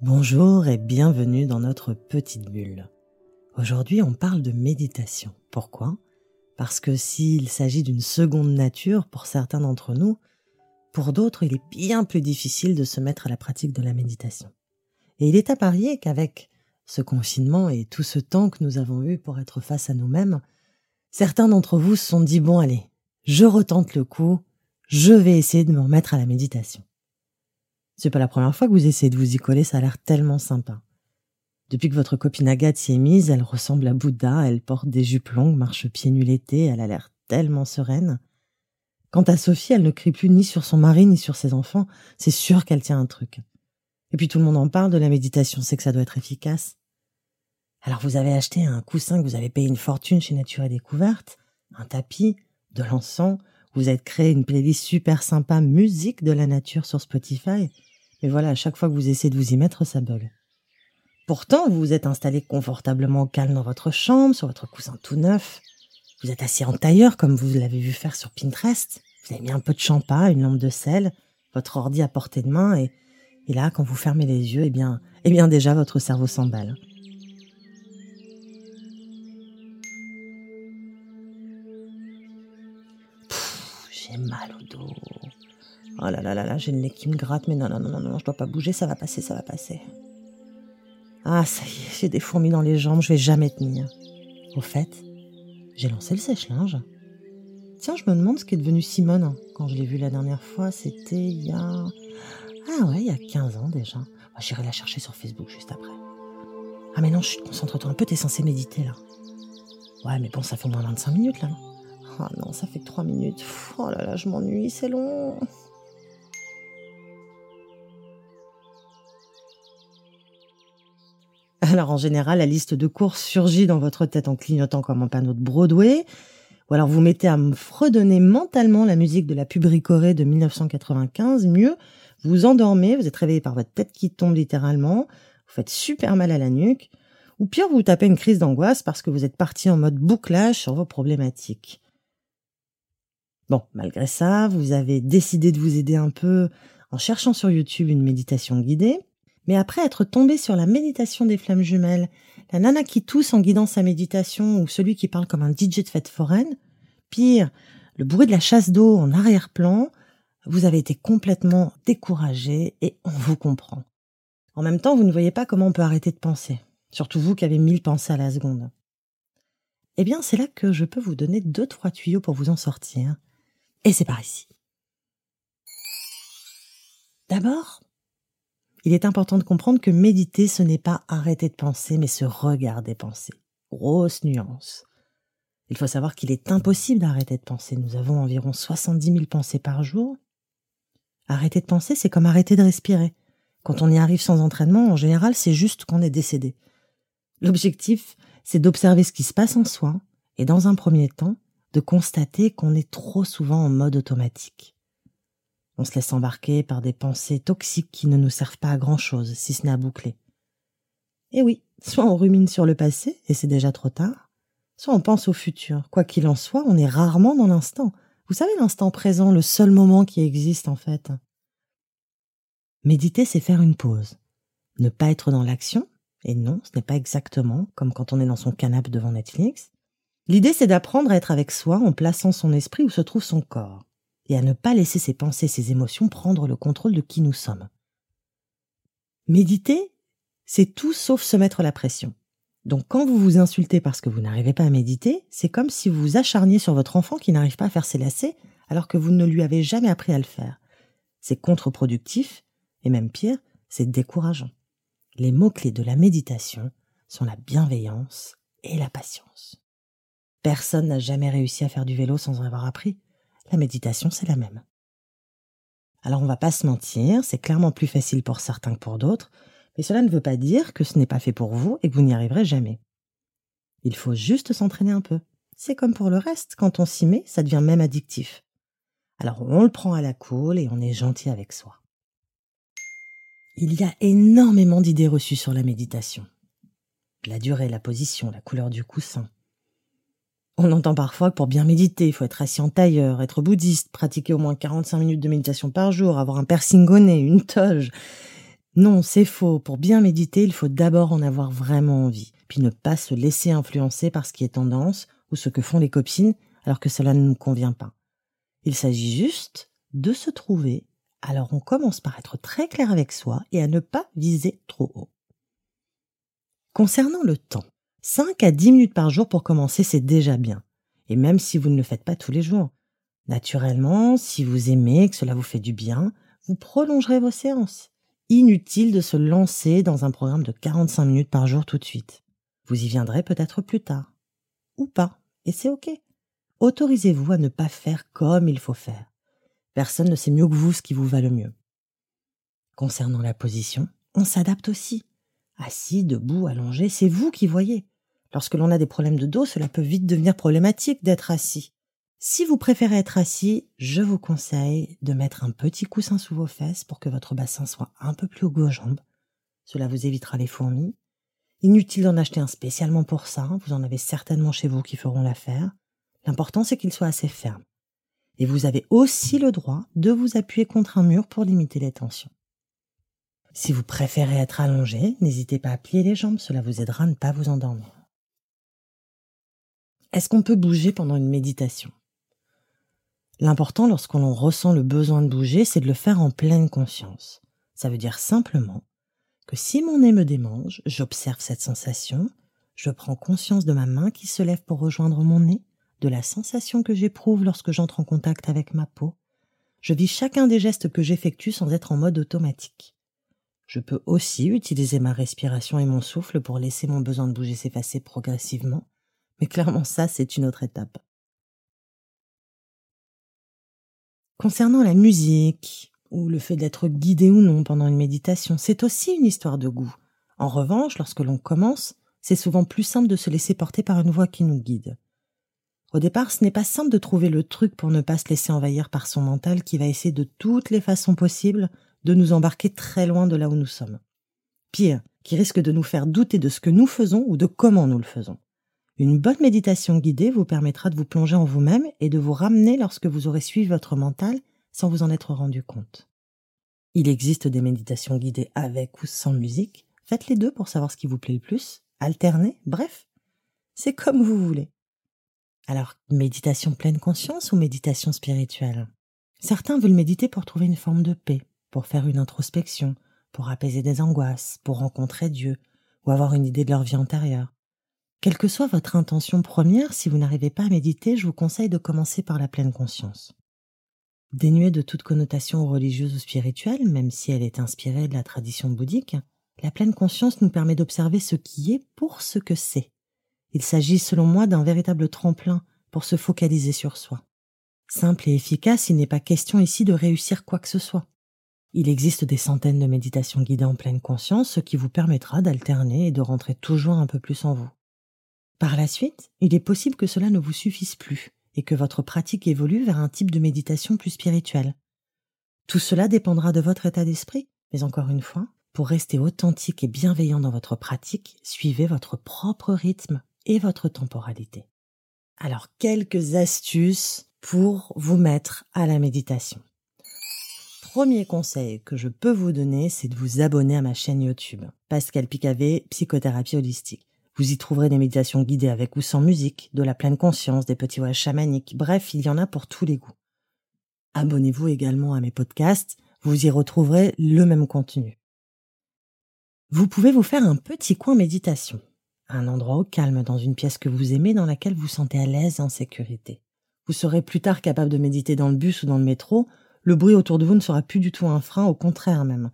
Bonjour et bienvenue dans notre petite bulle. Aujourd'hui, on parle de méditation. Pourquoi? Parce que s'il s'agit d'une seconde nature pour certains d'entre nous, pour d'autres, il est bien plus difficile de se mettre à la pratique de la méditation. Et il est à parier qu'avec ce confinement et tout ce temps que nous avons eu pour être face à nous-mêmes, certains d'entre vous se sont dit bon allez, je retente le coup, je vais essayer de me remettre à la méditation. C'est pas la première fois que vous essayez de vous y coller, ça a l'air tellement sympa. Depuis que votre copine Agathe s'y est mise, elle ressemble à Bouddha, elle porte des jupes longues, marche pieds nus l'été, elle a l'air tellement sereine. Quant à Sophie, elle ne crie plus ni sur son mari ni sur ses enfants, c'est sûr qu'elle tient un truc. Et puis tout le monde en parle de la méditation, c'est que ça doit être efficace. Alors vous avez acheté un coussin que vous avez payé une fortune chez Nature et Découverte, un tapis, de l'encens, vous avez créé une playlist super sympa musique de la nature sur Spotify, mais voilà, à chaque fois que vous essayez de vous y mettre, ça bug. Pourtant, vous vous êtes installé confortablement au calme dans votre chambre, sur votre coussin tout neuf. Vous êtes assis en tailleur, comme vous l'avez vu faire sur Pinterest. Vous avez mis un peu de champagne, une lampe de sel, votre ordi à portée de main, et, là, quand vous fermez les yeux, eh bien, eh bien déjà, votre cerveau s'emballe. J'ai mal au dos. Oh là là là là, j'ai le nez qui me gratte, mais non, non, non, non, non, je dois pas bouger, ça va passer, ça va passer. Ah, ça y est, j'ai des fourmis dans les jambes, je vais jamais tenir. Au fait, j'ai lancé le sèche-linge. Tiens, je me demande ce qu'est devenu Simone. Quand je l'ai vue la dernière fois, c'était il y a. Ah ouais, il y a 15 ans déjà. J'irai la chercher sur Facebook juste après. Ah mais non, je concentre-toi un peu, t'es censé méditer là. Ouais, mais bon, ça fait au moins 25 minutes là. Ah non, ça fait que 3 minutes. Oh là là, je m'ennuie, c'est long. Alors en général, la liste de courses surgit dans votre tête en clignotant comme un panneau de Broadway, ou alors vous mettez à me fredonner mentalement la musique de la pub Ricoré de 1995. Mieux, vous endormez, vous êtes réveillé par votre tête qui tombe littéralement, vous faites super mal à la nuque, ou pire, vous tapez une crise d'angoisse parce que vous êtes parti en mode bouclage sur vos problématiques. Bon, malgré ça, vous avez décidé de vous aider un peu en cherchant sur YouTube une méditation guidée, mais après être tombé sur la méditation des flammes jumelles, la nana qui tousse en guidant sa méditation ou celui qui parle comme un DJ de fête foraine, pire, le bruit de la chasse d'eau en arrière-plan, vous avez été complètement découragé et on vous comprend. En même temps, vous ne voyez pas comment on peut arrêter de penser, surtout vous qui avez mille pensées à la seconde. Eh bien, c'est là que je peux vous donner deux, trois tuyaux pour vous en sortir. Et c'est par ici. D'abord, il est important de comprendre que méditer, ce n'est pas arrêter de penser, mais se regarder penser. Grosse nuance. Il faut savoir qu'il est impossible d'arrêter de penser. Nous avons environ 70 000 pensées par jour. Arrêter de penser, c'est comme arrêter de respirer. Quand on y arrive sans entraînement, en général, c'est juste qu'on est décédé. L'objectif, c'est d'observer ce qui se passe en soi, et dans un premier temps, de constater qu'on est trop souvent en mode automatique. On se laisse embarquer par des pensées toxiques qui ne nous servent pas à grand chose, si ce n'est à boucler. Et oui, soit on rumine sur le passé, et c'est déjà trop tard, soit on pense au futur. Quoi qu'il en soit, on est rarement dans l'instant. Vous savez, l'instant présent, le seul moment qui existe en fait. Méditer, c'est faire une pause. Ne pas être dans l'action, et non, ce n'est pas exactement comme quand on est dans son canapé devant Netflix. L'idée, c'est d'apprendre à être avec soi en plaçant son esprit où se trouve son corps et à ne pas laisser ses pensées, ses émotions prendre le contrôle de qui nous sommes. Méditer, c'est tout sauf se mettre la pression. Donc quand vous vous insultez parce que vous n'arrivez pas à méditer, c'est comme si vous vous acharniez sur votre enfant qui n'arrive pas à faire ses lacets alors que vous ne lui avez jamais appris à le faire. C'est contre-productif et même pire, c'est décourageant. Les mots-clés de la méditation sont la bienveillance et la patience. Personne n'a jamais réussi à faire du vélo sans en avoir appris. La méditation, c'est la même. Alors on va pas se mentir, c'est clairement plus facile pour certains que pour d'autres, mais cela ne veut pas dire que ce n'est pas fait pour vous et que vous n'y arriverez jamais. Il faut juste s'entraîner un peu. C'est comme pour le reste, quand on s'y met, ça devient même addictif. Alors on le prend à la cool et on est gentil avec soi. Il y a énormément d'idées reçues sur la méditation. La durée, la position, la couleur du coussin, on entend parfois que pour bien méditer, il faut être assis en tailleur, être bouddhiste, pratiquer au moins 45 minutes de méditation par jour, avoir un piercing au nez, une toge. Non, c'est faux. Pour bien méditer, il faut d'abord en avoir vraiment envie, puis ne pas se laisser influencer par ce qui est tendance ou ce que font les copines alors que cela ne nous convient pas. Il s'agit juste de se trouver, alors on commence par être très clair avec soi et à ne pas viser trop haut. Concernant le temps, 5 à 10 minutes par jour pour commencer, c'est déjà bien. Et même si vous ne le faites pas tous les jours. Naturellement, si vous aimez, que cela vous fait du bien, vous prolongerez vos séances. Inutile de se lancer dans un programme de 45 minutes par jour tout de suite. Vous y viendrez peut-être plus tard. Ou pas. Et c'est ok. Autorisez-vous à ne pas faire comme il faut faire. Personne ne sait mieux que vous ce qui vous va le mieux. Concernant la position, on s'adapte aussi. Assis, debout, allongé, c'est vous qui voyez. Lorsque l'on a des problèmes de dos, cela peut vite devenir problématique d'être assis. Si vous préférez être assis, je vous conseille de mettre un petit coussin sous vos fesses pour que votre bassin soit un peu plus haut que vos jambes. Cela vous évitera les fourmis. Inutile d'en acheter un spécialement pour ça, vous en avez certainement chez vous qui feront l'affaire. L'important c'est qu'il soit assez ferme. Et vous avez aussi le droit de vous appuyer contre un mur pour limiter les tensions. Si vous préférez être allongé, n'hésitez pas à plier les jambes, cela vous aidera à ne pas vous endormir. Est-ce qu'on peut bouger pendant une méditation? L'important lorsqu'on ressent le besoin de bouger, c'est de le faire en pleine conscience. Ça veut dire simplement que si mon nez me démange, j'observe cette sensation, je prends conscience de ma main qui se lève pour rejoindre mon nez, de la sensation que j'éprouve lorsque j'entre en contact avec ma peau. Je vis chacun des gestes que j'effectue sans être en mode automatique. Je peux aussi utiliser ma respiration et mon souffle pour laisser mon besoin de bouger s'effacer progressivement, mais clairement ça, c'est une autre étape. Concernant la musique, ou le fait d'être guidé ou non pendant une méditation, c'est aussi une histoire de goût. En revanche, lorsque l'on commence, c'est souvent plus simple de se laisser porter par une voix qui nous guide. Au départ, ce n'est pas simple de trouver le truc pour ne pas se laisser envahir par son mental qui va essayer de toutes les façons possibles de nous embarquer très loin de là où nous sommes. Pire, qui risque de nous faire douter de ce que nous faisons ou de comment nous le faisons. Une bonne méditation guidée vous permettra de vous plonger en vous-même et de vous ramener lorsque vous aurez suivi votre mental sans vous en être rendu compte. Il existe des méditations guidées avec ou sans musique. Faites les deux pour savoir ce qui vous plaît le plus. Alternez, bref. C'est comme vous voulez. Alors, méditation pleine conscience ou méditation spirituelle? Certains veulent méditer pour trouver une forme de paix, pour faire une introspection, pour apaiser des angoisses, pour rencontrer Dieu, ou avoir une idée de leur vie antérieure. Quelle que soit votre intention première, si vous n'arrivez pas à méditer, je vous conseille de commencer par la pleine conscience. Dénuée de toute connotation religieuse ou spirituelle, même si elle est inspirée de la tradition bouddhique, la pleine conscience nous permet d'observer ce qui est pour ce que c'est. Il s'agit selon moi d'un véritable tremplin pour se focaliser sur soi. Simple et efficace, il n'est pas question ici de réussir quoi que ce soit. Il existe des centaines de méditations guidées en pleine conscience, ce qui vous permettra d'alterner et de rentrer toujours un peu plus en vous. Par la suite, il est possible que cela ne vous suffise plus et que votre pratique évolue vers un type de méditation plus spirituelle. Tout cela dépendra de votre état d'esprit, mais encore une fois, pour rester authentique et bienveillant dans votre pratique, suivez votre propre rythme et votre temporalité. Alors, quelques astuces pour vous mettre à la méditation. Premier conseil que je peux vous donner, c'est de vous abonner à ma chaîne YouTube, Pascal Picavé, Psychothérapie Holistique. Vous y trouverez des méditations guidées avec ou sans musique, de la pleine conscience, des petits voyages chamaniques, bref, il y en a pour tous les goûts. Abonnez-vous également à mes podcasts, vous y retrouverez le même contenu. Vous pouvez vous faire un petit coin méditation, un endroit au calme dans une pièce que vous aimez dans laquelle vous sentez à l'aise et en sécurité. Vous serez plus tard capable de méditer dans le bus ou dans le métro, le bruit autour de vous ne sera plus du tout un frein, au contraire même.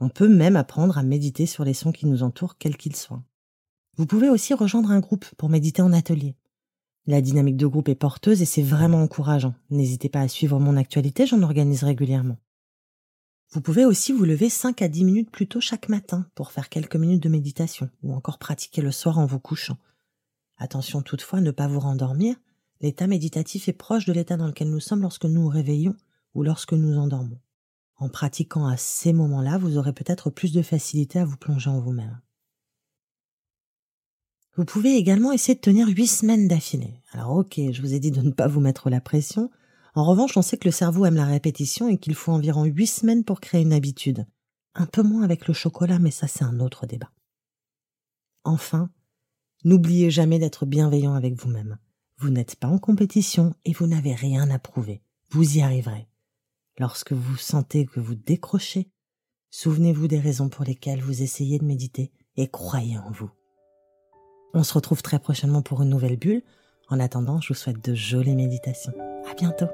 On peut même apprendre à méditer sur les sons qui nous entourent, quels qu'ils soient. Vous pouvez aussi rejoindre un groupe pour méditer en atelier. La dynamique de groupe est porteuse et c'est vraiment encourageant. N'hésitez pas à suivre mon actualité, j'en organise régulièrement. Vous pouvez aussi vous lever 5 à 10 minutes plus tôt chaque matin pour faire quelques minutes de méditation ou encore pratiquer le soir en vous couchant. Attention toutefois à ne pas vous rendormir, l'état méditatif est proche de l'état dans lequel nous sommes lorsque nous nous réveillons ou lorsque nous endormons. En pratiquant à ces moments-là, vous aurez peut-être plus de facilité à vous plonger en vous-même. Vous pouvez également essayer de tenir huit semaines d'affilée. Alors ok, je vous ai dit de ne pas vous mettre la pression. En revanche, on sait que le cerveau aime la répétition et qu'il faut environ huit semaines pour créer une habitude. Un peu moins avec le chocolat, mais ça c'est un autre débat. Enfin, n'oubliez jamais d'être bienveillant avec vous-même. Vous n'êtes pas en compétition et vous n'avez rien à prouver. Vous y arriverez. Lorsque vous sentez que vous décrochez, souvenez-vous des raisons pour lesquelles vous essayez de méditer et croyez en vous. On se retrouve très prochainement pour une nouvelle bulle. En attendant, je vous souhaite de jolies méditations. À bientôt.